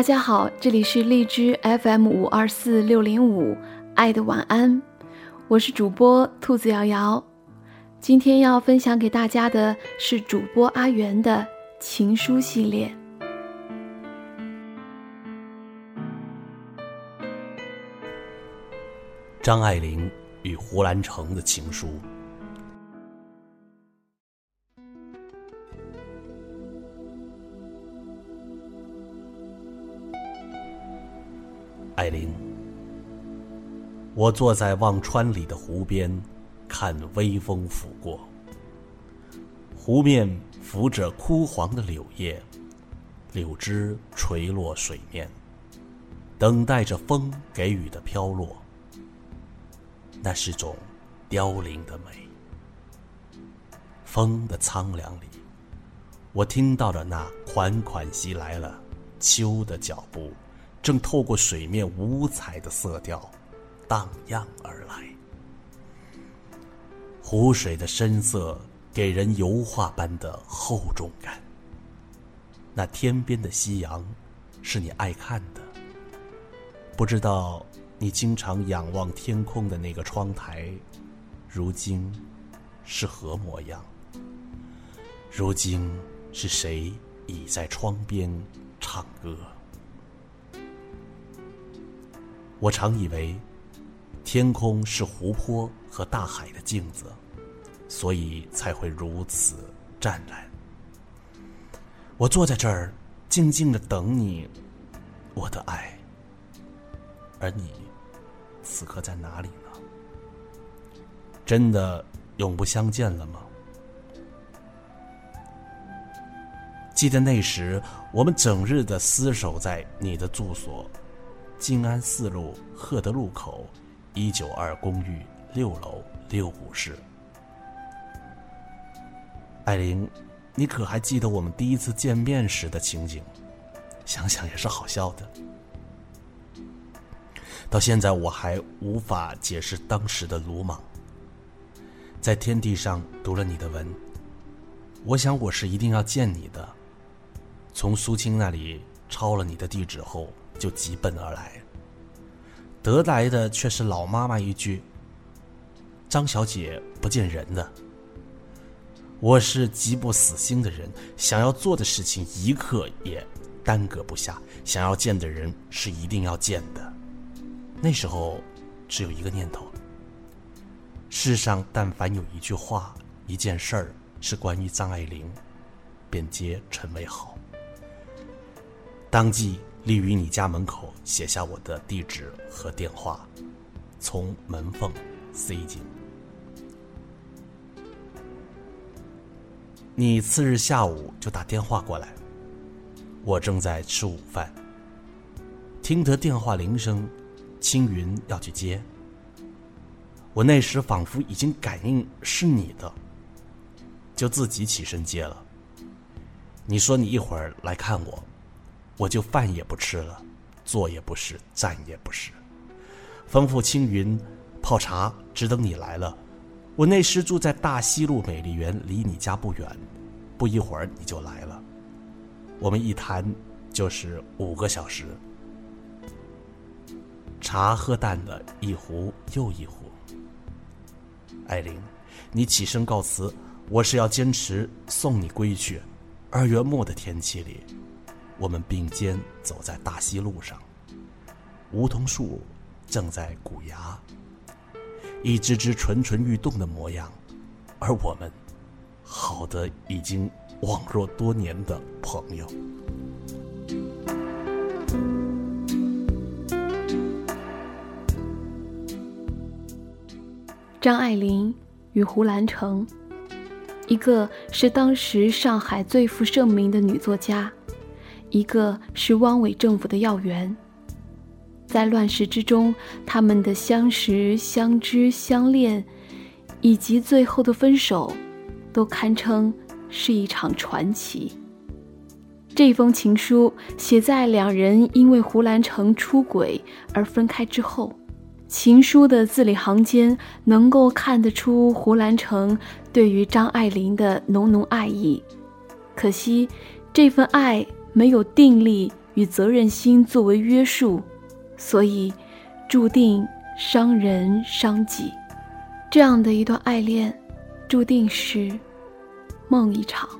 大家好，这里是荔枝 FM 五二四六零五爱的晚安，我是主播兔子瑶瑶。今天要分享给大家的是主播阿元的情书系列。张爱玲与胡兰成的情书。艾琳，我坐在忘川里的湖边，看微风拂过。湖面浮着枯黄的柳叶，柳枝垂落水面，等待着风给予的飘落。那是种凋零的美。风的苍凉里，我听到了那款款袭来了秋的脚步。正透过水面五彩的色调，荡漾而来。湖水的深色给人油画般的厚重感。那天边的夕阳，是你爱看的。不知道你经常仰望天空的那个窗台，如今是何模样？如今是谁倚在窗边唱歌？我常以为，天空是湖泊和大海的镜子，所以才会如此湛蓝。我坐在这儿，静静的等你，我的爱。而你，此刻在哪里呢？真的永不相见了吗？记得那时，我们整日的厮守在你的住所。静安四路赫德路口，一九二公寓六楼六五室。艾琳，你可还记得我们第一次见面时的情景？想想也是好笑的。到现在我还无法解释当时的鲁莽。在天地上读了你的文，我想我是一定要见你的。从苏青那里抄了你的地址后。就急奔而来，得来的却是老妈妈一句：“张小姐不见人的。”我是极不死心的人，想要做的事情一刻也耽搁不下，想要见的人是一定要见的。那时候只有一个念头：世上但凡有一句话、一件事儿是关于张爱玲，便皆成为好。当即。立于你家门口，写下我的地址和电话，从门缝塞进。你次日下午就打电话过来，我正在吃午饭，听得电话铃声，青云要去接。我那时仿佛已经感应是你的，就自己起身接了。你说你一会儿来看我。我就饭也不吃了，坐也不是，站也不是，吩咐青云泡茶，只等你来了。我那时住在大西路美丽园，离你家不远，不一会儿你就来了。我们一谈就是五个小时，茶喝淡了，一壶又一壶。艾琳，你起身告辞，我是要坚持送你归去。二月末的天气里。我们并肩走在大溪路上，梧桐树正在鼓芽，一只只蠢蠢欲动的模样，而我们好的已经网若多年的朋友。张爱玲与胡兰成，一个是当时上海最负盛名的女作家。一个是汪伪政府的要员，在乱世之中，他们的相识、相知、相恋，以及最后的分手，都堪称是一场传奇。这封情书写在两人因为胡兰成出轨而分开之后，情书的字里行间能够看得出胡兰成对于张爱玲的浓浓爱意。可惜，这份爱。没有定力与责任心作为约束，所以注定伤人伤己。这样的一段爱恋，注定是梦一场。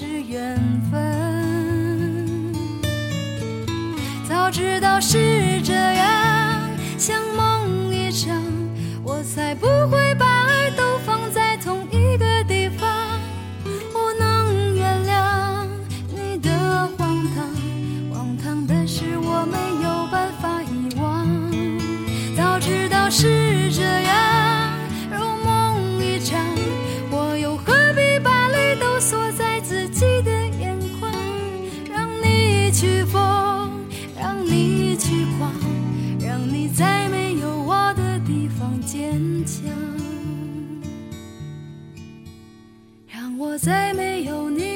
是缘分。早知道是这样像梦一场我才不会把爱都放在同一个地方。我能原谅你的荒唐荒唐的是我没有办法遗忘。早知道是我再没有你。